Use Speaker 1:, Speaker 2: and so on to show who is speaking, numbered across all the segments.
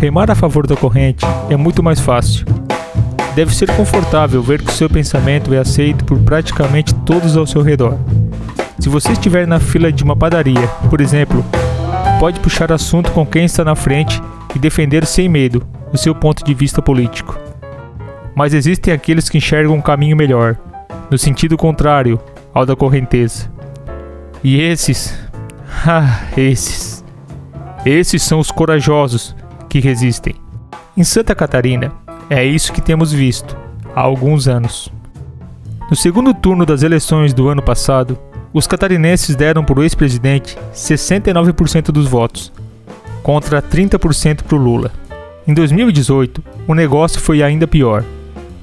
Speaker 1: Remar a favor da corrente é muito mais fácil. Deve ser confortável ver que o seu pensamento é aceito por praticamente todos ao seu redor. Se você estiver na fila de uma padaria, por exemplo, pode puxar assunto com quem está na frente e defender sem medo o seu ponto de vista político. Mas existem aqueles que enxergam um caminho melhor, no sentido contrário ao da correnteza. E esses, ah, esses, esses são os corajosos que resistem. Em Santa Catarina, é isso que temos visto há alguns anos. No segundo turno das eleições do ano passado, os catarinenses deram para o ex-presidente 69% dos votos, contra 30% para o Lula. Em 2018, o negócio foi ainda pior.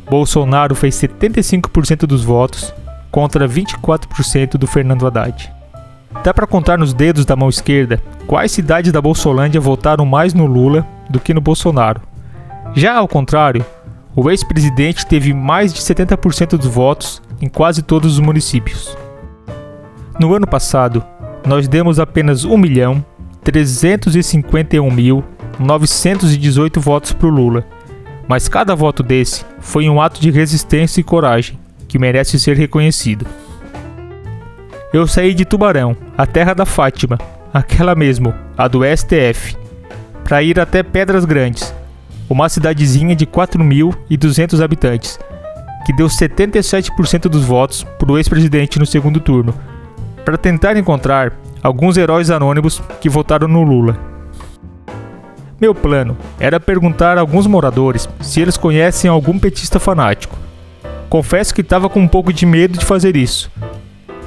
Speaker 1: Bolsonaro fez 75% dos votos contra 24% do Fernando Haddad. Dá para contar nos dedos da mão esquerda quais cidades da Bolsolândia votaram mais no Lula do que no Bolsonaro. Já ao contrário, o ex-presidente teve mais de 70% dos votos em quase todos os municípios. No ano passado, nós demos apenas 1.351.918 votos para o Lula, mas cada voto desse foi um ato de resistência e coragem que merece ser reconhecido. Eu saí de Tubarão, a terra da Fátima, aquela mesmo, a do STF, para ir até Pedras Grandes, uma cidadezinha de 4.200 habitantes, que deu 77% dos votos para o ex-presidente no segundo turno, para tentar encontrar alguns heróis anônimos que votaram no Lula. Meu plano era perguntar a alguns moradores se eles conhecem algum petista fanático. Confesso que estava com um pouco de medo de fazer isso,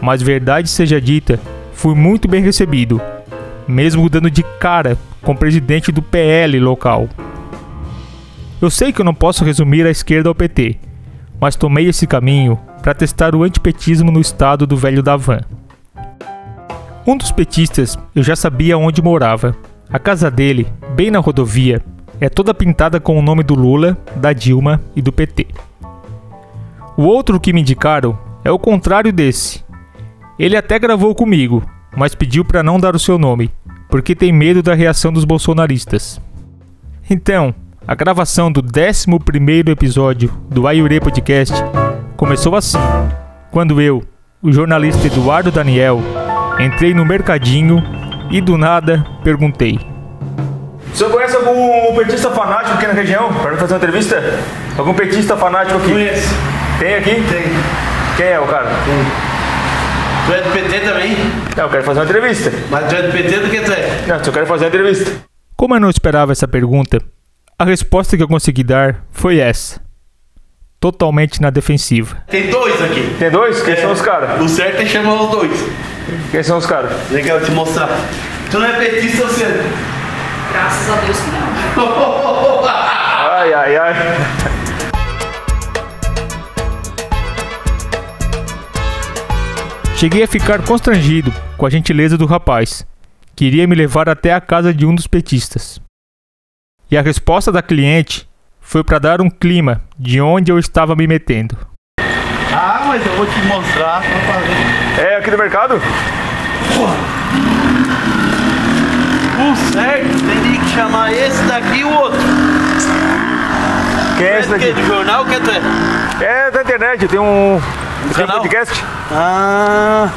Speaker 1: mas verdade seja dita, fui muito bem recebido, mesmo dando de cara com o presidente do PL local. Eu sei que eu não posso resumir a esquerda ao PT, mas tomei esse caminho para testar o antipetismo no estado do velho da van. Um dos petistas eu já sabia onde morava. A casa dele, bem na rodovia, é toda pintada com o nome do Lula, da Dilma e do PT. O outro que me indicaram é o contrário desse. Ele até gravou comigo, mas pediu para não dar o seu nome, porque tem medo da reação dos bolsonaristas. Então, a gravação do 11 episódio do Ayure Podcast começou assim, quando eu, o jornalista Eduardo Daniel, Entrei no mercadinho e do nada perguntei.
Speaker 2: O senhor conhece algum petista fanático aqui na região? Para fazer uma entrevista? Algum petista fanático aqui?
Speaker 3: Conheço.
Speaker 2: Tem aqui?
Speaker 3: Tem.
Speaker 2: Quem é o cara?
Speaker 3: Tem. Tu é do PT também?
Speaker 2: Não, eu quero fazer uma entrevista.
Speaker 3: Mas tu é do PT do que tu é?
Speaker 2: Não, eu quero fazer uma entrevista.
Speaker 1: Como eu não esperava essa pergunta, a resposta que eu consegui dar foi essa. Totalmente na defensiva.
Speaker 3: Tem dois aqui.
Speaker 2: Tem dois? Quem
Speaker 3: É.
Speaker 2: são os caras?
Speaker 3: O certo é chamar os dois.
Speaker 2: Quem são os caras?
Speaker 3: Legal te mostrar. Tu não é petista, você.
Speaker 4: Graças a Deus que não.
Speaker 2: Ai, ai, ai.
Speaker 1: Cheguei a ficar constrangido com a gentileza do rapaz. Queria me levar até a casa de um dos petistas. E a resposta da cliente foi para dar um clima de onde eu estava me metendo.
Speaker 3: ah, mas eu vou te mostrar pra fazer.
Speaker 2: É aqui do mercado?
Speaker 3: O certo teria que chamar esse daqui e o outro.
Speaker 2: Quem é esse
Speaker 3: Tu é
Speaker 2: daqui?
Speaker 3: de jornal que é?
Speaker 2: É da internet, tem um, um
Speaker 3: canal?
Speaker 2: podcast.
Speaker 3: Ah,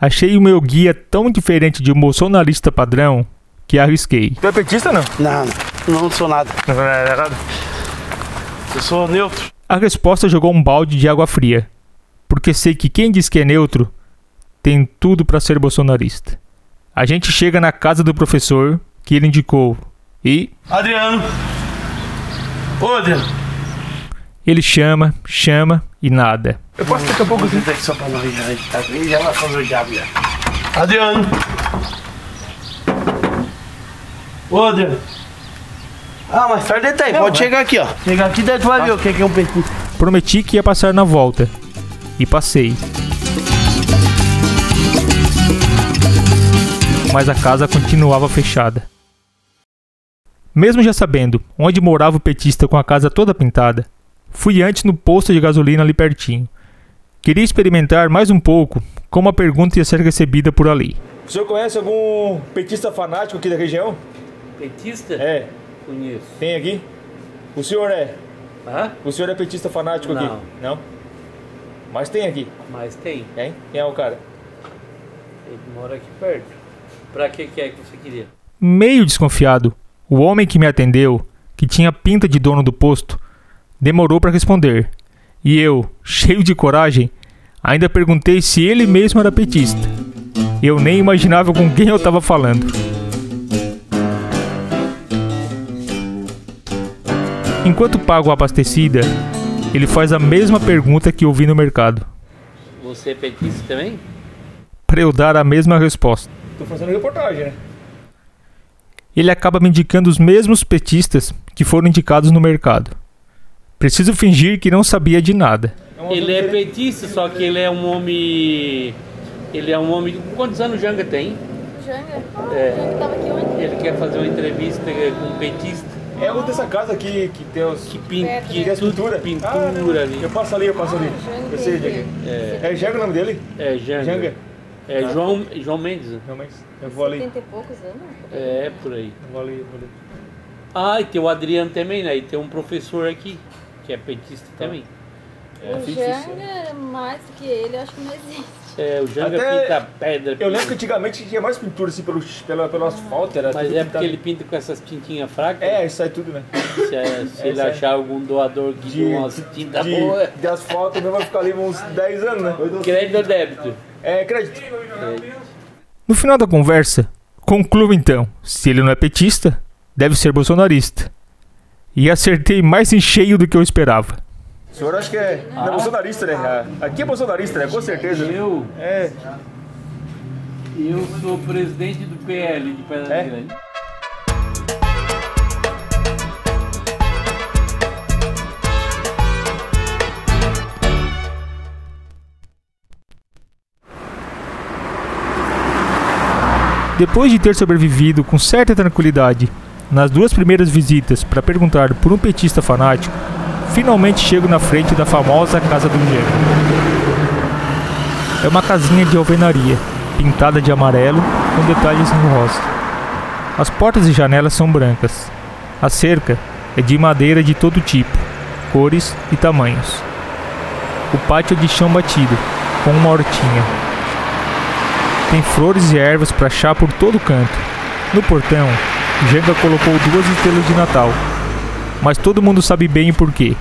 Speaker 1: Achei o meu guia tão diferente de um bolsonarista padrão que arrisquei.
Speaker 2: Tu é petista não?
Speaker 3: não, não, não sou nada.
Speaker 2: Não, não é nada.
Speaker 3: Eu sou neutro.
Speaker 1: A resposta jogou um balde de água fria, porque sei que quem diz que é neutro tem tudo para ser bolsonarista. A gente chega na casa do professor que ele indicou e
Speaker 3: Adriano. Ô, Adriano.
Speaker 1: Ele chama, chama e nada.
Speaker 2: Eu posso daqui a pouco
Speaker 3: Vou aqui só pra nós já. Tá já vai fazer o diabo já. Adriano. Ô, Adriano. Ah, mais tarde tem. Pode chegar aqui, ó. Chegar aqui, daí tu vai ver o que que é um petista.
Speaker 1: Prometi que ia passar na volta. E passei. Mas a casa continuava fechada. Mesmo já sabendo onde morava o petista com a casa toda pintada, fui antes no posto de gasolina ali pertinho. Queria experimentar mais um pouco como a pergunta ia ser recebida por ali.
Speaker 2: O senhor conhece algum petista fanático aqui da região?
Speaker 5: Petista?
Speaker 2: É.
Speaker 5: Conheço.
Speaker 2: Tem aqui? O senhor é?
Speaker 5: Hã?
Speaker 2: O senhor é petista fanático
Speaker 5: Não.
Speaker 2: aqui? Não. Mas tem aqui.
Speaker 5: Mas tem.
Speaker 2: Tem? Quem é o cara?
Speaker 5: Ele mora aqui perto. Pra que que é que você queria?
Speaker 1: Meio desconfiado, o homem que me atendeu, que tinha pinta de dono do posto, demorou para responder. E eu, cheio de coragem, ainda perguntei se ele mesmo era petista. Eu nem imaginava com quem eu estava falando. Enquanto pago a abastecida, ele faz a mesma pergunta que ouvi no mercado,
Speaker 5: Você é petista também?
Speaker 1: para eu dar a mesma resposta.
Speaker 2: Tô fazendo reportagem, né?
Speaker 1: ele acaba me indicando os mesmos petistas que foram indicados no mercado. Preciso fingir que não sabia de nada.
Speaker 2: uma
Speaker 5: Ele é petista, só que ele é um homem. Ele é um homem. Quantos anos o Janga tem?
Speaker 6: Janga?
Speaker 5: É.
Speaker 6: Janga tava aqui ontem.
Speaker 5: Ele quer fazer uma entrevista com um petista
Speaker 2: É o dessa casa aqui que tem os.
Speaker 5: que, pin, que
Speaker 2: que é
Speaker 5: tudo
Speaker 2: pintura?
Speaker 5: pintura
Speaker 2: Ah,
Speaker 5: ali.
Speaker 2: Eu passo ali, eu passo ali.
Speaker 6: Ah, Janga
Speaker 2: Eu sei,
Speaker 6: tem
Speaker 2: Janga.
Speaker 5: É,
Speaker 2: É Janga o nome dele?
Speaker 5: é Janga.
Speaker 2: Janga?
Speaker 5: É João, João Mendes.
Speaker 2: Realmente. Eu vou ali.
Speaker 6: 70 e poucos anos.
Speaker 5: É, por aí.
Speaker 2: Eu vou ali, eu vou ali.
Speaker 5: Ah, e tem o Adriano também, né? E tem um professor aqui, que é petista também.
Speaker 6: o Janga, mais do que ele, eu acho que não existe.
Speaker 5: É, o Janga
Speaker 2: Até-
Speaker 5: pinta pedra.
Speaker 2: Eu lembro que antigamente tinha mais pintura assim pelo, pelo, pelo asfalto. Era
Speaker 5: Mas é porque ele pinta com essas tintinhas fracas.
Speaker 2: É, isso aí tudo, né?
Speaker 5: Se, é- se ele
Speaker 2: é-
Speaker 5: achar algum doador que
Speaker 2: De,
Speaker 5: dê umas tintas
Speaker 2: de,
Speaker 5: boas,
Speaker 2: de asfalto mesmo vai ficar ali uns 10 anos, né?
Speaker 5: crédito ou débito?
Speaker 2: É, crédito.
Speaker 1: No final da conversa, concluo então: se ele não é petista, deve ser bolsonarista. E acertei mais em cheio do que eu esperava.
Speaker 2: O senhor acho que é, é bolsonarista, né? Ah, Aqui é bolsonarista, né? Com certeza.
Speaker 5: Eu,
Speaker 2: É.
Speaker 5: eu sou presidente do PL de Pedra
Speaker 2: É?
Speaker 5: Grande.
Speaker 1: Depois de ter sobrevivido com certa tranquilidade nas duas primeiras visitas para perguntar por um petista fanático, finalmente chego na frente da famosa Casa do Engenho. É uma casinha de alvenaria, pintada de amarelo com detalhes em rosa. As portas e janelas são brancas. A cerca é de madeira de todo tipo, cores e tamanhos. O pátio é de chão batido, com uma hortinha. Tem flores e ervas para chá por todo canto. No portão, Janga colocou duas estrelas de Natal. Mas todo mundo sabe bem o porquê.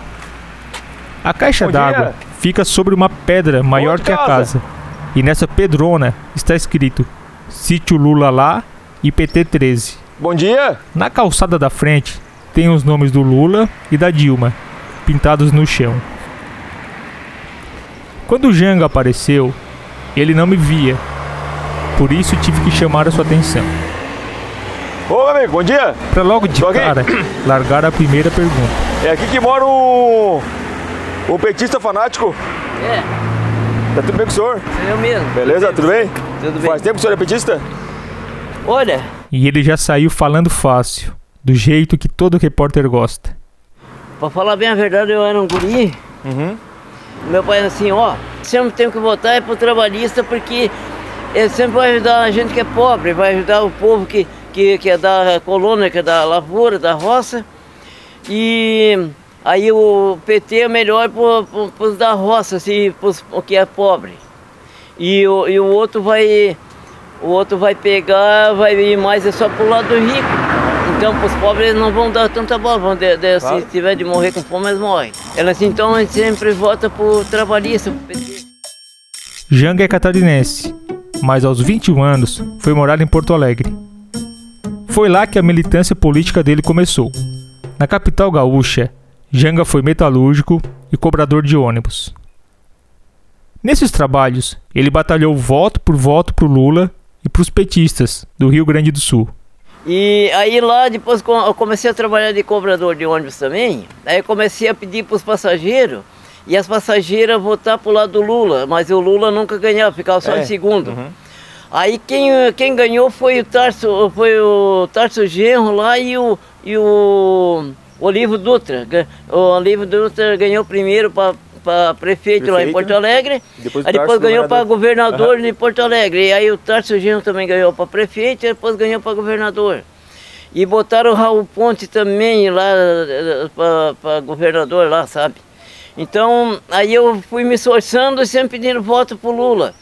Speaker 1: A caixa d'água fica sobre uma pedra maior que a
Speaker 2: casa.
Speaker 1: casa. E nessa pedrona está escrito Sítio Lula lá e PT 13.
Speaker 2: Bom dia.
Speaker 1: Na calçada da frente tem os nomes do Lula e da Dilma, pintados no chão. Quando o Janga apareceu, ele não me via. Por isso tive que chamar a sua atenção.
Speaker 2: Ô, meu amigo, bom dia.
Speaker 1: Para logo de cara largar a primeira pergunta.
Speaker 2: É aqui que mora o. O petista fanático.
Speaker 7: É,
Speaker 2: Tá tudo bem com o senhor?
Speaker 7: sou eu mesmo.
Speaker 2: Beleza? Tudo bem?
Speaker 7: Tudo bem.
Speaker 2: Faz tempo que o senhor é petista?
Speaker 7: Olha,
Speaker 1: E ele já saiu falando fácil, do jeito que todo repórter gosta.
Speaker 7: pra falar bem a verdade, eu era um guri.
Speaker 2: Uhum.
Speaker 7: Meu pai era assim, ó, sempre tem que votar é pro trabalhista porque ele sempre vai ajudar a gente que é pobre, vai ajudar o povo que, que, que é da colônia, que é da lavoura, da roça. E aí o PT é melhor pro, pros da roça, assim, pros o que é pobre. E o, e o outro vai. O outro vai pegar, vai ir mais é só pro lado do rico. Então pros pobres eles não vão dar tanta bola, vão de- de- se tiver de morrer com fome, eles morrem. Ela assim, então a gente sempre vota pro trabalhista, pro PT.
Speaker 1: Janga é catarinense, mas aos 21 anos foi morar em Porto Alegre. Foi lá que a militância política dele começou. Na capital gaúcha, Janga foi metalúrgico e cobrador de ônibus. Nesses trabalhos, ele batalhou voto por voto pro Lula e pros petistas do Rio Grande do Sul.
Speaker 7: E aí lá depois eu comecei a trabalhar de cobrador de ônibus também. Aí comecei a pedir para os passageiros e as passageiras votar pro lado do Lula, mas o Lula nunca ganhava, ficava só
Speaker 2: É,
Speaker 7: em segundo. Aí quem, quem ganhou foi o Tarso, foi o Tarso Genro lá e o, e o Olivo Dutra. O Olivo Dutra ganhou primeiro para prefeito, lá em
Speaker 2: Prefeito.
Speaker 7: Porto Alegre.
Speaker 2: Depois
Speaker 7: aí depois ganhou para
Speaker 2: governador.
Speaker 7: de Porto Alegre. E aí o Tarso Genro também ganhou para prefeito e depois ganhou para governador. E botaram o Raul Ponte também lá para governador lá, sabe? Então, aí eu fui me esforçando e sempre pedindo voto pro Lula.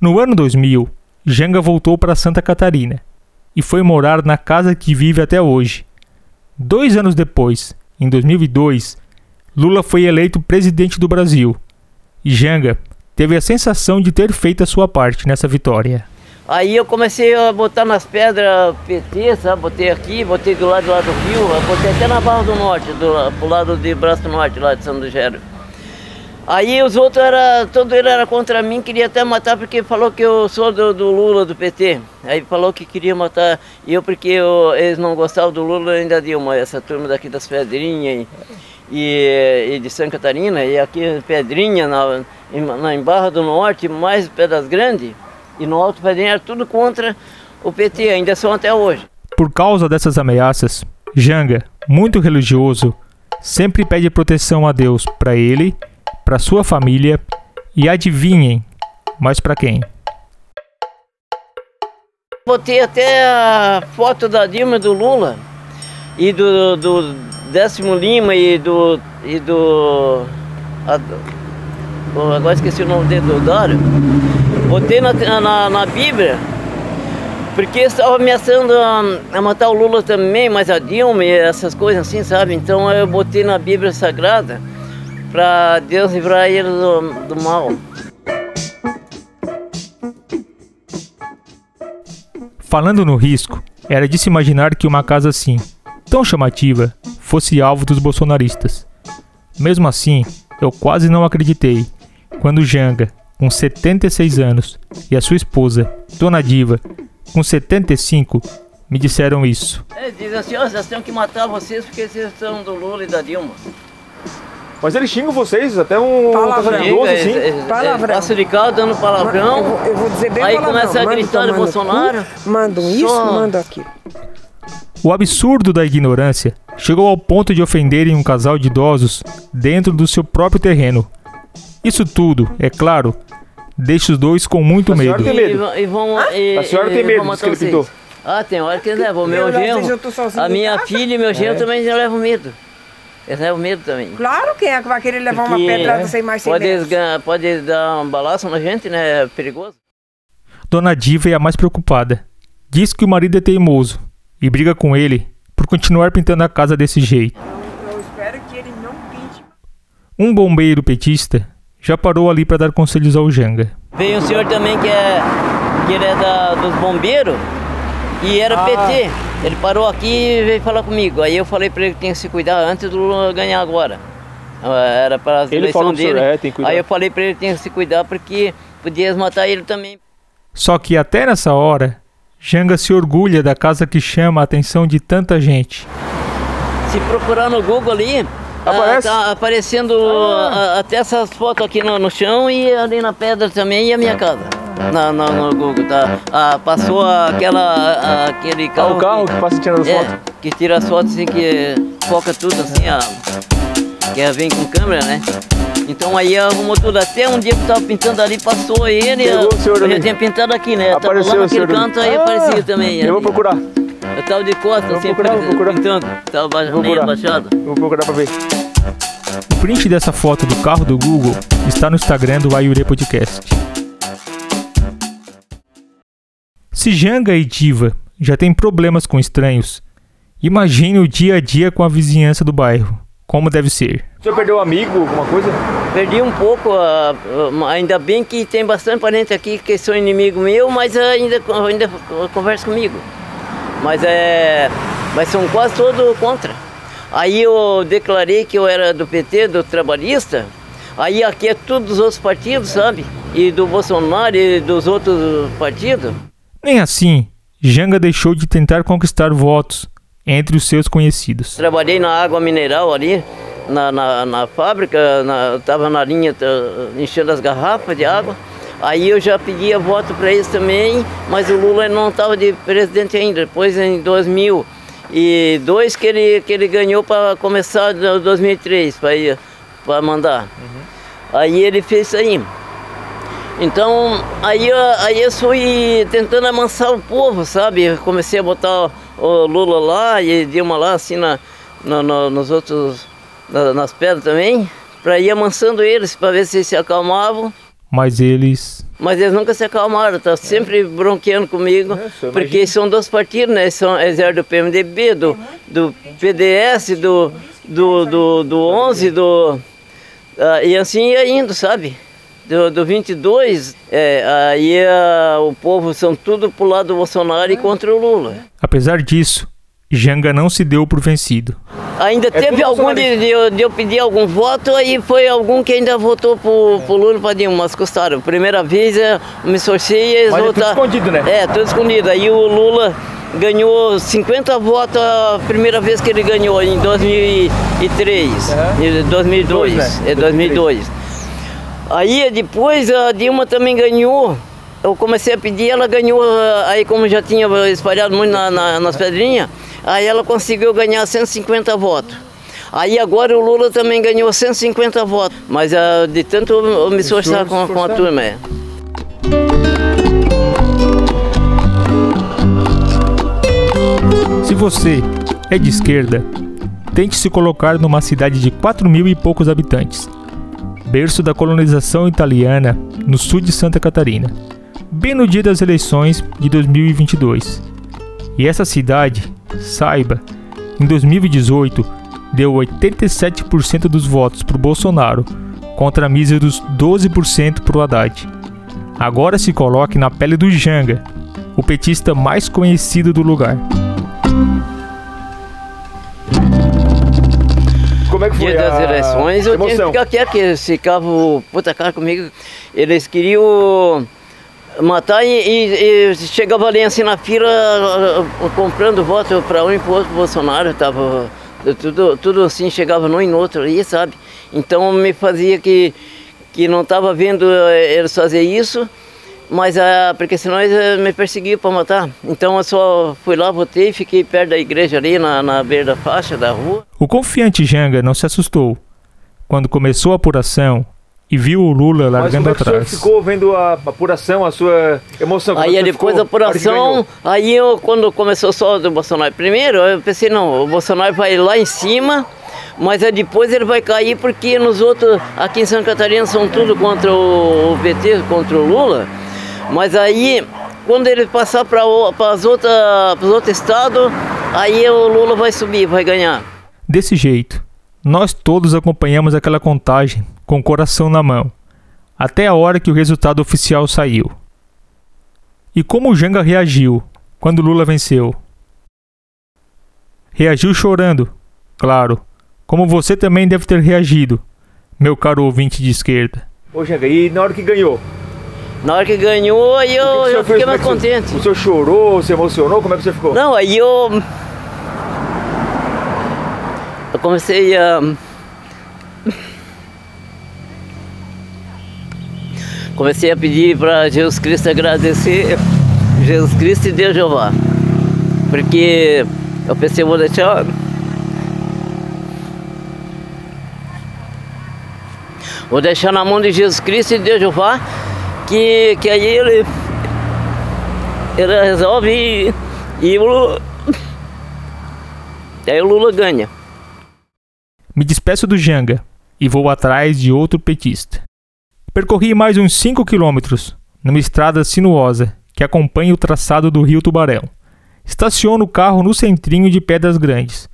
Speaker 1: No ano 2000, Janga voltou para Santa Catarina e foi morar na casa que vive até hoje. Dois anos depois, em 2002, Lula foi eleito presidente do Brasil e Janga teve a sensação de ter feito a sua parte nessa vitória.
Speaker 7: Aí eu comecei a botar nas pedras PT, sabe? Botei aqui, botei do lado, do lado do rio, botei até na Barra do Norte, do, pro lado de Braço Norte, lá de São Lugero. Aí os outros era, todo ele era contra mim, queria até matar porque falou que eu sou do, do Lula, do PT. Aí falou que queria matar eu porque eu, eles não gostavam do Lula ainda Dilma, essa turma daqui das Pedrinhas e, e, de Santa Catarina, e aqui Pedrinha, na, na, em Barra do Norte, mais Pedras Grandes, e no Alto Pedrinha era tudo contra o PT, ainda são até hoje.
Speaker 1: Por causa dessas ameaças, Janga, muito religioso, sempre pede proteção a Deus para ele para sua família e adivinhem, mas para quem?
Speaker 7: Botei até a foto da Dilma do Lula e do, do Décimo Lima e do. e do. A, agora esqueci o nome dele, do Dário. Botei na, na, na Bíblia porque estava ameaçando a, a, matar o Lula também, mas a Dilma e essas coisas assim, sabe? Então eu botei na Bíblia Sagrada para Deus livrar ele do, do mal.
Speaker 1: Falando no risco, era de se imaginar que uma casa assim, tão chamativa, fosse alvo dos bolsonaristas. Mesmo assim, eu quase não acreditei quando Janga, com 76 anos, e a sua esposa, Dona Diva, com 75, me disseram isso.
Speaker 7: É, dizem assim, oh, nós temos que matar vocês porque vocês são do Lula e da Dilma.
Speaker 2: Mas ele xinga vocês, até um
Speaker 7: palavrão, assim. É, é, palavrão. Passa de carro dando palavrão.
Speaker 8: Eu vou, eu vou dizer bem
Speaker 7: Aí
Speaker 8: palavrão.
Speaker 7: começa a gritar de Bolsonaro.
Speaker 8: Mandam isso, só... mandam aquilo.
Speaker 1: O absurdo da ignorância chegou ao ponto de ofenderem um casal de idosos dentro do seu próprio terreno. Isso tudo, é claro, deixa os dois com muito
Speaker 2: a
Speaker 1: medo.
Speaker 2: Tem medo.
Speaker 7: E, e vão, e,
Speaker 2: a senhora tem medo disso que ele pintou?
Speaker 7: Ah, tem hora que ele leva. O meu genro, a minha filha e meu genro é. também já levam medo. Eles levam medo tambem.
Speaker 8: Claro, quem é que vai querer levar Porque uma pedrada sem mais sem
Speaker 7: pode, pode dar um balaço na gente, né? É perigoso.
Speaker 1: Dona Diva é a mais preocupada. Diz que o marido é teimoso e briga com ele por continuar pintando a casa desse jeito.
Speaker 8: Eu, eu espero que ele não pinte.
Speaker 1: Um bombeiro petista já parou ali para dar conselhos ao Janga.
Speaker 7: Veio um senhor também que é, que ele é da, dos bombeiros e era ah. PT. Ele parou aqui e veio falar comigo. Aí eu falei para ele que tinha que se cuidar antes do Lula ganhar agora. Ah, era para as eleições dele. É, tem que cuidar. Aí eu falei para ele que tinha que se cuidar porque podia matar ele também.
Speaker 1: Só que até nessa hora, Janga se orgulha da casa que chama a atenção de tanta gente.
Speaker 7: Se procurar no Google ali, Aparece? Ah, tá aparecendo ah. até essas fotos aqui no, no, chão e ali na pedra também e a minha casa. Na, na, no Google, tá? Ah, passou aquela, aquele carro.
Speaker 2: Ah, o carro que, que passa tirando é, fotos?
Speaker 7: Que tira as fotos assim, que foca tudo assim, ó. Que vem com câmera, né? Então aí arrumou tudo. Até um dia que eu tava pintando ali, passou ele. Pegou o senhor eu já tinha pintado aqui, né?
Speaker 2: Apareceu
Speaker 7: tava lá naquele canto, aí ah, aparecia também.
Speaker 2: Eu vou procurar.
Speaker 7: Eu tava de costas, assim,
Speaker 2: procurar, vou procurar.
Speaker 7: pintando. Tava
Speaker 2: vou
Speaker 7: meio abaixado.
Speaker 2: Vou procurar pra ver.
Speaker 1: O print dessa foto do carro do Google está no Instagram do Ayure Podcast. Se Janga e Diva já têm problemas com estranhos, imagine o dia a dia com a vizinhança do bairro. Como deve ser.
Speaker 2: O senhor perdeu um amigo, alguma coisa?
Speaker 7: Perdi um pouco, uh, ainda bem que tem bastante parente aqui que são inimigo meu, mas ainda, ainda conversa comigo. Mas é. Mas são quase todos contra. Aí eu declarei que eu era do PT, do trabalhista. Aí aqui é tudo dos outros partidos, sabe? E do Bolsonaro e dos outros partidos.
Speaker 1: Nem assim, Janga deixou de tentar conquistar votos entre os seus conhecidos.
Speaker 7: Trabalhei na água mineral ali, na, na, na fábrica, na, estava na linha enchendo as garrafas de água. Aí eu já pedia voto para eles também, mas o Lula não estava de presidente ainda. Depois, em 2000, e dois que ele, que ele ganhou para começar em 2003 para mandar. Uhum. Aí ele fez isso aí. Então, aí, aí eu fui tentando amansar o povo, sabe? Comecei a botar o Lula lá e Dilma lá, assim, na, na- na- nos outros, na- nas pedras também, para ir amansando eles, para ver se eles se acalmavam.
Speaker 1: Mas eles.
Speaker 7: Mas eles nunca se acalmaram, tá sempre bronqueando comigo, porque são dois partidos, né? São eles eram do PMDB, do, do PDS, do, do, do, do 11, do. ah, e assim ia indo, sabe? Do, do 22, é, aí ah, o povo são tudo pro lado do Bolsonaro e contra o Lula.
Speaker 1: Apesar disso, Janga não se deu por vencido.
Speaker 7: Ainda teve
Speaker 2: tudo
Speaker 7: algum de, de eu- de eu pedir algum voto, aí foi algum que ainda votou pro, pro Lula e pra Dilma, mas custaram. Primeira vez eu me sorcei e eles
Speaker 2: Mas é tudo
Speaker 7: votaram.
Speaker 2: escondido, né?
Speaker 7: É, tudo escondido. Aí o Lula ganhou 50 votos a primeira vez que ele ganhou, em 2003. Em 2002.
Speaker 2: né?
Speaker 7: É 2002. Aí depois a Dilma também ganhou. Eu comecei a pedir, ela ganhou, aí como já tinha espalhado muito na- na- nas pedrinhas, aí ela conseguiu ganhar 150 votos. Aí agora o Lula também ganhou 150 votos, mas ah, de tanto eu me esforçar com, com a turma. É.
Speaker 1: Se você é de esquerda, tente se colocar numa cidade de 4 mil e poucos habitantes, berço da colonização italiana no sul de Santa Catarina, bem no dia das eleições de 2022. E essa cidade, saiba, em 2018 deu 87% dos votos para o Bolsonaro contra míseros 12% para o Haddad. Agora se coloque na pele do Janga, o petista mais conhecido do lugar.
Speaker 2: Como é que foi
Speaker 7: Dia das eleições, eu tinha que ficar quieto, eles ficavam puta cara comigo. Eles queriam matar e, e, e chegava ali assim na fila comprando voto para um e para outro Bolsonaro. Tava tudo, tudo assim, chegava num e no outro aí, sabe? Então me fazia que, que não estava vendo eh, eles fazer isso. Mas ah, porque senão eles eh, me perseguiam para matar. Então eu só fui lá, votei, fiquei perto da igreja ali, na, na beira da faixa da rua.
Speaker 1: O confiante Janga não se assustou quando começou a apuração e viu o Lula
Speaker 2: Mas
Speaker 1: largando
Speaker 2: como é
Speaker 1: atrás.
Speaker 2: ficou vendo a apuração, a sua emoção? Como é
Speaker 7: Aí depois da apuração, aí eu, quando começou só do Bolsonaro primeiro, eu pensei, não, o Bolsonaro vai lá em cima, mas aí depois ele vai cair porque nos outros, aqui em Santa Catarina são tudo contra o, o PT, contra o Lula. Mas aí, quando ele passar para os outros estados, aí o Lula vai subir, vai ganhar.
Speaker 1: Desse jeito, nós todos acompanhamos aquela contagem com o coração na mão, até a hora que o resultado oficial saiu. E como o Janga reagiu quando Lula venceu? Reagiu chorando, claro, como você também deve ter reagido, meu caro ouvinte de esquerda.
Speaker 2: Ô, Janga, e na hora que ganhou?
Speaker 7: Na hora que ganhou, aí eu,
Speaker 2: que o
Speaker 7: eu fiquei mais
Speaker 2: é que
Speaker 7: contente.
Speaker 2: O senhor chorou, se emocionou? Como é que você ficou?
Speaker 7: Não, aí eu. Eu comecei a. Comecei a pedir para Jesus Cristo agradecer Jesus Cristo e Deus Jeová. Porque eu pensei, vou deixar. Vou deixar na mão de Jesus Cristo e Deus Jeová, que, que aí ele ele resolve e, e o Lula, aí o Lula ganha.
Speaker 1: Me despeço do Janga e vou atrás de outro petista. Percorri mais uns 5 quilômetros numa estrada sinuosa que acompanha o traçado do rio Tubarão. Estaciono o carro no centrinho de Pedras Grandes.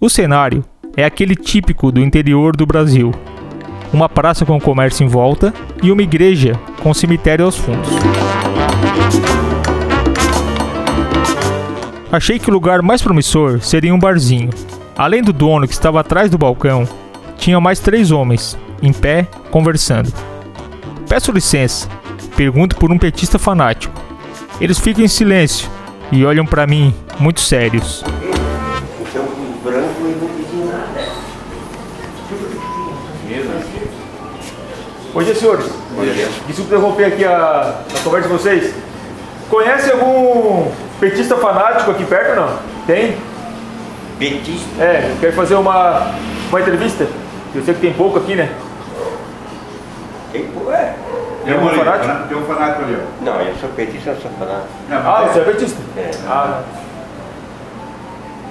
Speaker 1: O cenário é aquele típico do interior do Brasil. Uma praça com comércio em volta e uma igreja com cemitério aos fundos. Achei que o lugar mais promissor seria um barzinho. Além do dono que estava atrás do balcão, tinha mais três homens, em pé, conversando. Peço licença, pergunto por um petista fanático. Eles ficam em silêncio e olham para mim, muito sérios.
Speaker 2: Bom dia, senhores. Desculpa interromper aqui a, a conversa de vocês. Conhece algum petista fanático aqui perto ou não? Tem?
Speaker 9: Petista?
Speaker 2: É, quer fazer uma, uma entrevista? Eu sei que tem pouco aqui, né?
Speaker 9: Tem, pô, é.
Speaker 2: Tem algum fanático?
Speaker 9: Tem um fanático ali, ó. Não, eu sou petista, eu sou fanático.
Speaker 2: Ah, você é petista?
Speaker 9: É.
Speaker 2: Ah,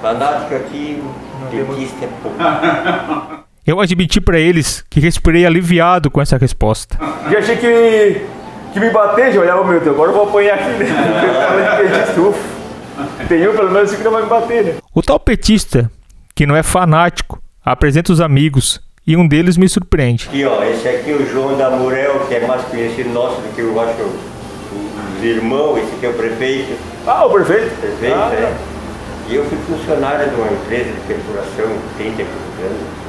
Speaker 9: Fanático aqui, petista é pouco.
Speaker 1: Eu admiti pra eles que respirei aliviado com essa resposta.
Speaker 2: Já achei que, que me bater, já olhava, meu Deus, agora eu vou apanhar aqui, né? Fala de petista, ufa. Tem um pelo menos assim que não vai me bater, né?
Speaker 1: O tal petista, que não é fanático, apresenta os amigos e um deles me surpreende.
Speaker 9: Aqui, ó, esse aqui é o João da Murel, que é mais conhecido nosso do que eu acho o- os irmãos, esse aqui é o prefeito.
Speaker 2: Ah, o prefeito?
Speaker 9: Prefeito,
Speaker 2: Ah,
Speaker 9: é. E eu fui funcionário de uma empresa de perfuração 30 e poucos anos.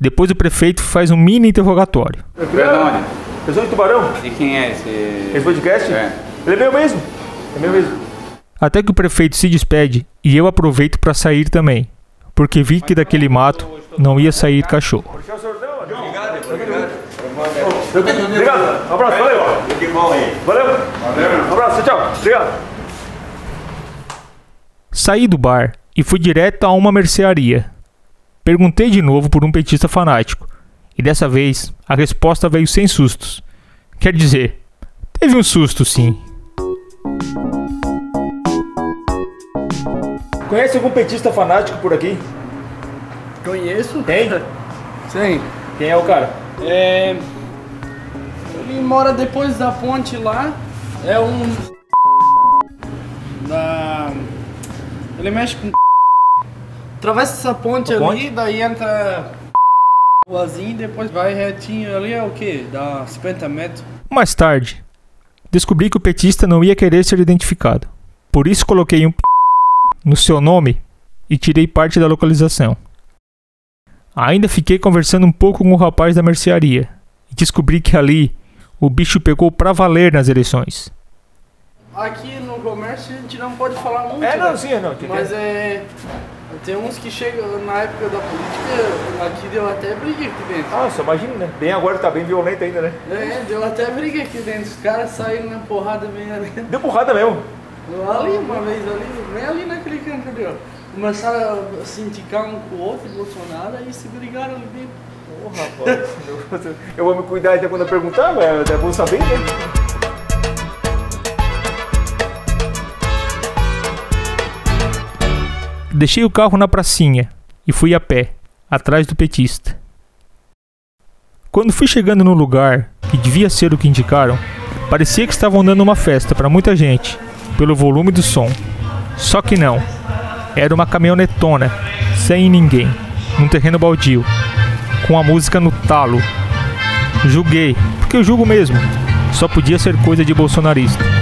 Speaker 1: Depois o prefeito faz um mini interrogatório.
Speaker 2: Verdade. Pessoal de Tubarão?
Speaker 10: E quem é esse?
Speaker 2: Esse podcast?
Speaker 10: É.
Speaker 2: Ele é meu mesmo. É meu mesmo.
Speaker 1: Até que o prefeito se despede e eu aproveito pra sair também, porque vi que daquele mato não ia sair cachorro.
Speaker 2: Obrigado. Um abraço, valeu. Valeu. Um abraço, tchau. Obrigado.
Speaker 1: Saí do bar e fui direto a uma mercearia. Perguntei de novo por um petista fanático, e dessa vez a resposta veio sem sustos. Quer dizer, teve um susto sim.
Speaker 2: Conhece algum petista fanático por aqui?
Speaker 11: Conheço.
Speaker 2: Tem?
Speaker 11: Sim.
Speaker 2: Quem é o cara?
Speaker 11: É. Ele mora depois da ponte lá. É um. Da. Ele mexe com. Atravessa essa ponte
Speaker 2: A
Speaker 11: ali,
Speaker 2: ponte?
Speaker 11: daí entra. Ruazinho, depois vai retinho ali, é o quê? Dá 50 metros.
Speaker 1: Mais tarde, descobri que o petista não ia querer ser identificado. Por isso coloquei um p no seu nome e tirei parte da localização. Ainda fiquei conversando um pouco com o rapaz da mercearia e descobri que ali o bicho pegou pra valer nas eleições.
Speaker 11: Aqui no comércio a gente não pode falar muito.
Speaker 2: É, não,
Speaker 11: né?
Speaker 2: sim, não. que-
Speaker 11: Mas é. Tem uns que chegam na época da política, aqui deu até briga aqui dentro.
Speaker 2: Nossa, imagina, né? Bem agora tá bem violento ainda, né?
Speaker 11: É, deu até briga aqui dentro. Os caras saíram na porrada bem ali.
Speaker 2: Deu porrada mesmo.
Speaker 11: Ali uma vez ali, bem ali naquele canto ali, ó. Começaram a se indicar um com o outro, Bolsonaro, aí se brigaram ali dentro.
Speaker 2: Ô, rapaz. eu- vou me cuidar até quando eu perguntar, mas é bom saber, né?
Speaker 1: Deixei o carro na pracinha e fui a pé, atrás do petista. Quando fui chegando no lugar, que devia ser o que indicaram, parecia que estavam dando uma festa para muita gente, pelo volume do som. Só que não. Era uma caminhonetona, sem ninguém, num terreno baldio, com a música no talo. Julguei, porque eu julgo mesmo. Só podia ser coisa de bolsonarista.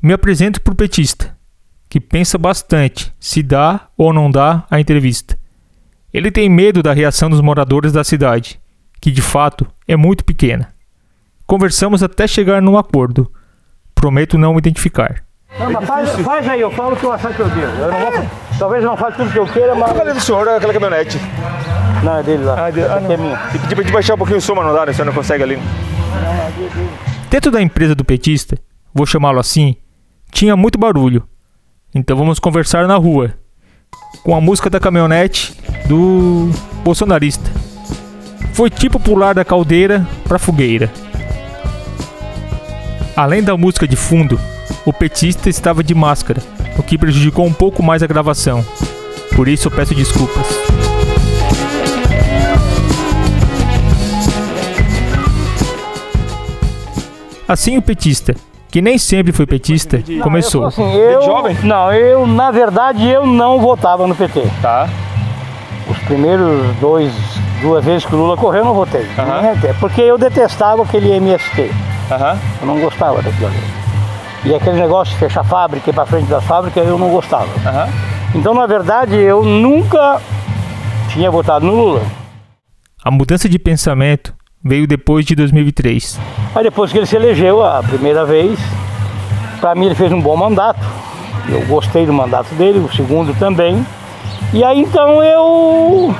Speaker 1: Me apresento pro petista, que pensa bastante se dá ou não dá a entrevista. Ele tem medo da reação dos moradores da cidade, que de fato é muito pequena. Conversamos até chegar num acordo. Prometo não me identificar.
Speaker 12: Não, mas faz, faz aí, eu falo o que eu achar que eu devo. Eu não vou, talvez eu não faça tudo que eu queira, mas.
Speaker 2: Cadê do senhor aquela caminhonete?
Speaker 12: Não, é dele lá.
Speaker 2: Ah, de, ah,
Speaker 12: Aqui é
Speaker 2: não.
Speaker 12: minha.
Speaker 2: E pedir pra baixar um pouquinho o som, mas não dá, né? O senhor não consegue ali.
Speaker 1: Dentro da empresa do petista, vou chamá-lo assim, tinha muito barulho. Então vamos conversar na rua, com a música da caminhonete do bolsonarista. Foi tipo pular da caldeira pra fogueira. Além da música de fundo, o petista estava de máscara, o que prejudicou um pouco mais a gravação. Por isso eu peço desculpas. Assim o petista, que nem sempre foi petista, começou.
Speaker 12: Assim, eu, Não, eu, na verdade, eu não votava no PT.
Speaker 2: Tá.
Speaker 12: Os primeiros dois, duas vezes que o Lula correu, eu não votei. Até, Porque eu detestava aquele MST. Eu não gostava daquilo ali. E aquele negócio de fechar fábrica e ir pra frente da fábrica, eu não gostava. Então, na verdade, eu nunca tinha votado no Lula.
Speaker 1: A mudança de pensamento veio depois de 2003.
Speaker 12: Mas depois que ele se elegeu a primeira vez, para mim ele fez um bom mandato. Eu gostei do mandato dele, o segundo também. E aí então eu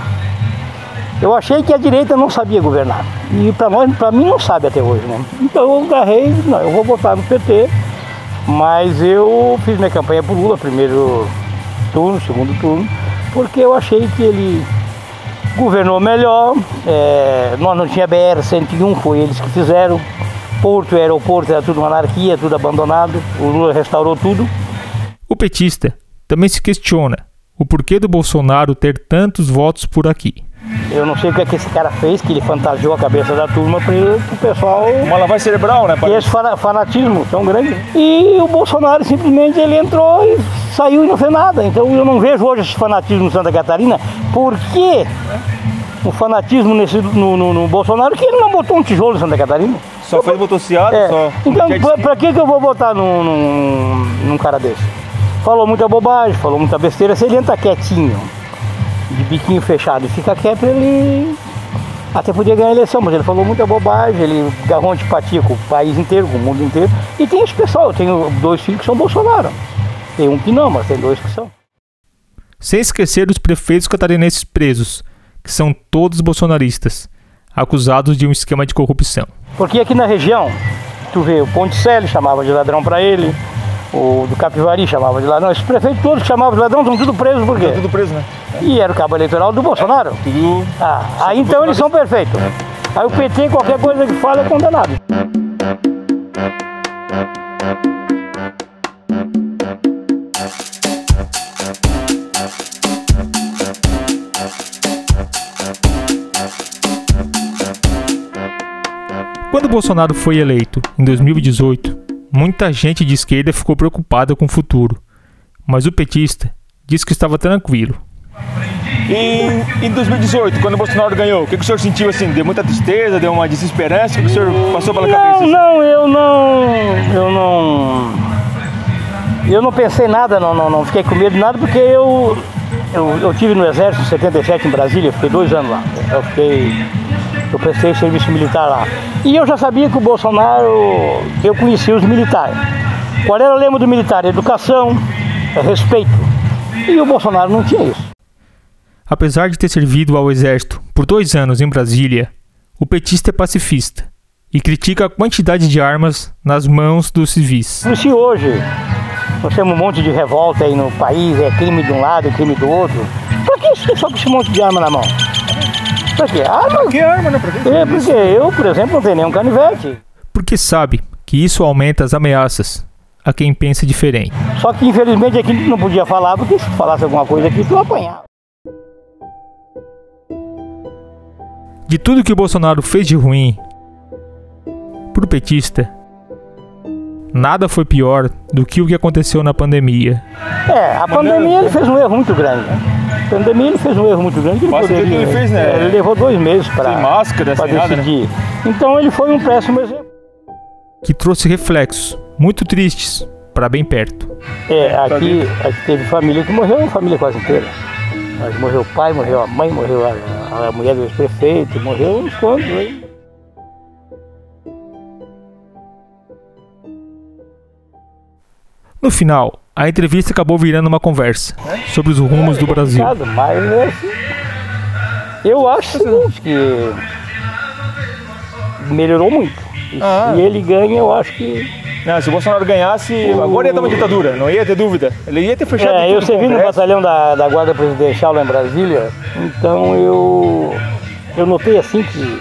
Speaker 12: eu achei que a direita não sabia governar. E para nós, para mim não sabe até hoje, né? Então eu agarrei, não, eu vou votar no PT, mas eu fiz minha campanha por Lula, primeiro turno, segundo turno, porque eu achei que ele governou melhor, é, nós não tinha BR-101, foi eles que fizeram, Porto e aeroporto era tudo uma anarquia, tudo abandonado. O Lula restaurou tudo.
Speaker 1: O petista também se questiona o porquê do Bolsonaro ter tantos votos por aqui.
Speaker 12: Eu não sei o que, é que esse cara fez, que ele fantasiou a cabeça da turma para o pessoal.
Speaker 2: Uma lavagem cerebral, né?
Speaker 12: E esse fanatismo tão grande. E o Bolsonaro simplesmente ele entrou e saiu e não fez nada. Então eu não vejo hoje esse fanatismo em Santa Catarina. Por quê? O fanatismo nesse, no, no, no Bolsonaro que ele não botou um tijolo em Santa Catarina.
Speaker 2: Só fez motocicleta,
Speaker 12: é.
Speaker 2: só.
Speaker 12: Então, pra, pra, que, que eu vou votar num, num, num cara desse? Falou muita bobagem, falou muita besteira. Se ele entra quietinho, de biquinho fechado e fica quieto, ele até podia ganhar a eleição, mas ele falou muita bobagem, ele agarrou antipatia com o país inteiro, com o mundo inteiro. E tem esse pessoal, eu tenho dois filhos que são Bolsonaro. Tem um que não, mas tem dois que são.
Speaker 1: Sem esquecer os prefeitos catarinenses presos, que são todos bolsonaristas, acusados de um esquema de corrupção.
Speaker 12: Porque aqui na região, tu vê, o Ponticelli chamava de ladrão para ele, o do Capivari chamava de ladrão. Esses prefeitos todos que chamavam de ladrão estão tudo presos por quê?
Speaker 2: Estão tudo preso, né?
Speaker 12: E era o cabo eleitoral do Bolsonaro.
Speaker 2: É, tudo.
Speaker 12: Ah, aí então eles são perfeitos. Aí o PT, qualquer coisa que fala, é condenado.
Speaker 1: Quando Bolsonaro foi eleito em 2018, muita gente de esquerda ficou preocupada com o futuro, mas o petista disse que estava tranquilo.
Speaker 2: E em 2018, quando o Bolsonaro ganhou, o que, o senhor sentiu assim? Deu muita tristeza, deu uma desesperança? O que o senhor passou pela
Speaker 12: não,
Speaker 2: cabeça? Assim?
Speaker 12: Não, eu não. Eu não. Eu não pensei nada, não, não, não fiquei com medo de nada, porque eu, eu, eu tive no Exército em 77 em Brasília, fiquei dois anos lá. Eu fiquei eu prestei serviço militar lá. E eu já sabia que o Bolsonaro, eu conhecia os militares. Qual era o lema do militar? Educação, respeito. E o Bolsonaro não tinha isso.
Speaker 1: Apesar de ter servido ao exército por dois anos em Brasília, o petista é pacifista e critica a quantidade de armas nas mãos dos civis.
Speaker 12: E se hoje nós temos um monte de revolta aí no país, é crime de um lado, é crime do outro, por que isso só com esse monte de arma na mão? Pra quê? Arma?
Speaker 2: Que arma, né? Pra quê?
Speaker 12: É, porque eu, por exemplo, não tenho nenhum canivete.
Speaker 1: Porque sabe que isso aumenta as ameaças a quem pensa diferente.
Speaker 12: Só que infelizmente aqui não podia falar, porque se falasse alguma coisa aqui, tu apanhava.
Speaker 1: De tudo que o Bolsonaro fez de ruim, pro petista, nada foi pior do que o que aconteceu na pandemia.
Speaker 12: É, a pandemia ele fez um erro muito grande. Né? A pandemia ele fez um erro muito grande. Ele,
Speaker 2: Mas
Speaker 12: poderia,
Speaker 2: o que ele fez, né?
Speaker 12: Ele levou dois meses para
Speaker 2: máscara, sem nada, né?
Speaker 12: decidir. Então ele foi um péssimo exemplo.
Speaker 1: Que trouxe reflexos muito tristes para bem perto.
Speaker 12: É, aqui, aqui teve família que morreu, a família quase inteira. Mas morreu o pai, morreu a mãe, morreu a, a mulher do ex-prefeito, morreu uns quantos aí.
Speaker 1: No final, a entrevista acabou virando uma conversa sobre os rumos do Brasil.
Speaker 12: Mas assim, eu acho que melhorou muito. E
Speaker 2: Ah.
Speaker 12: se ele ganha, eu acho que.
Speaker 2: Não, se o Bolsonaro ganhasse, agora ia ter uma ditadura, não ia ter dúvida. Ele ia ter fechado
Speaker 12: É,
Speaker 2: tudo
Speaker 12: eu servi no batalhão da, da Guarda Presidencial lá em Brasília, então eu, eu notei assim que.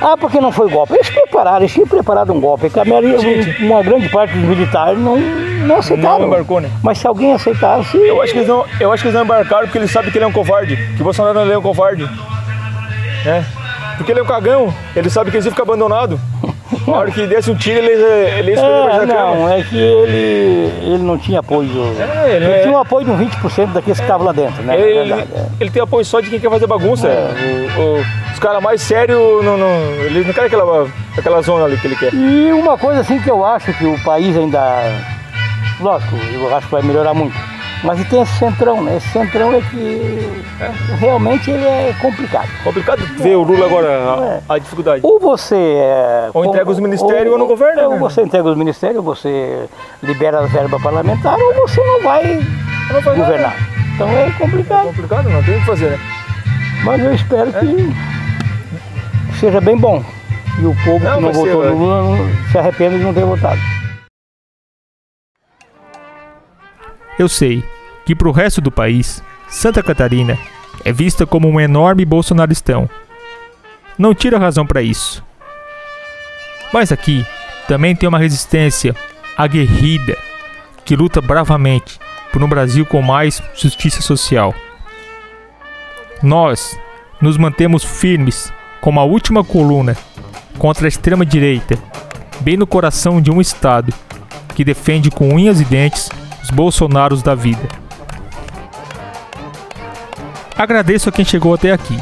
Speaker 12: Ah, porque não foi golpe? Eles prepararam, eles tinham preparado um golpe, que a maioria, uma grande parte dos militares não, não aceitaram.
Speaker 2: Não embarcou, né?
Speaker 12: Mas se alguém aceitasse.
Speaker 2: Eu acho, que eles não, eu acho que eles não embarcaram porque eles sabem que ele é um covarde. Que o Bolsonaro não é um covarde. Né? Porque ele é um cagão. Ele sabe que eles iam ficar Na hora que desse um tiro, ele, ele ia escolher
Speaker 12: É, não, é que ele, ele não tinha apoio.
Speaker 2: É, ele
Speaker 12: ele
Speaker 2: é-
Speaker 12: tinha um apoio de uns 20% daqueles que estavam lá dentro, né?
Speaker 2: Ele,
Speaker 12: verdade, é.
Speaker 2: ele tem apoio só de quem quer fazer bagunça. O- o- os caras mais sérios, não, não, eles não querem aquela, aquela zona ali que ele quer.
Speaker 12: E uma coisa assim que eu acho que o país ainda. Lógico, eu acho que vai melhorar muito. Mas tem esse centrão, né? Esse centrão é que realmente ele é complicado.
Speaker 2: Complicado ver o Lula agora, a, a dificuldade.
Speaker 12: Ou você é.
Speaker 2: Ou entrega os ministérios ou não governa,
Speaker 12: Ou
Speaker 2: né?
Speaker 12: você entrega os ministérios, ou você libera a verba parlamentar, ou você não vai
Speaker 2: Não faz nada.
Speaker 12: governar. Então é
Speaker 2: É
Speaker 12: complicado.
Speaker 2: complicado, não tem o que fazer, né?
Speaker 12: Mas eu espero que seja bem bom. E o povo
Speaker 2: Não,
Speaker 12: que não votou no Lula se arrependa de não ter votado.
Speaker 1: Eu sei que pro resto do país, Santa Catarina é vista como um enorme bolsonaristão. Não tira razão para isso. Mas aqui também tem uma resistência aguerrida que luta bravamente por um Brasil com mais justiça social. Nós nos mantemos firmes como a última coluna contra a extrema direita, bem no coração de um estado que defende com unhas e dentes os bolsonaros da vida. Agradeço a quem chegou até aqui.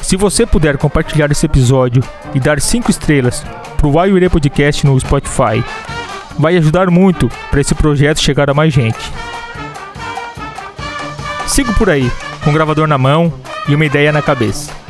Speaker 1: Se você puder compartilhar esse episódio e dar 5 estrelas pro Waiure Podcast no Spotify, vai ajudar muito para esse projeto chegar a mais gente. Sigo por aí, com um gravador na mão e uma ideia na cabeça.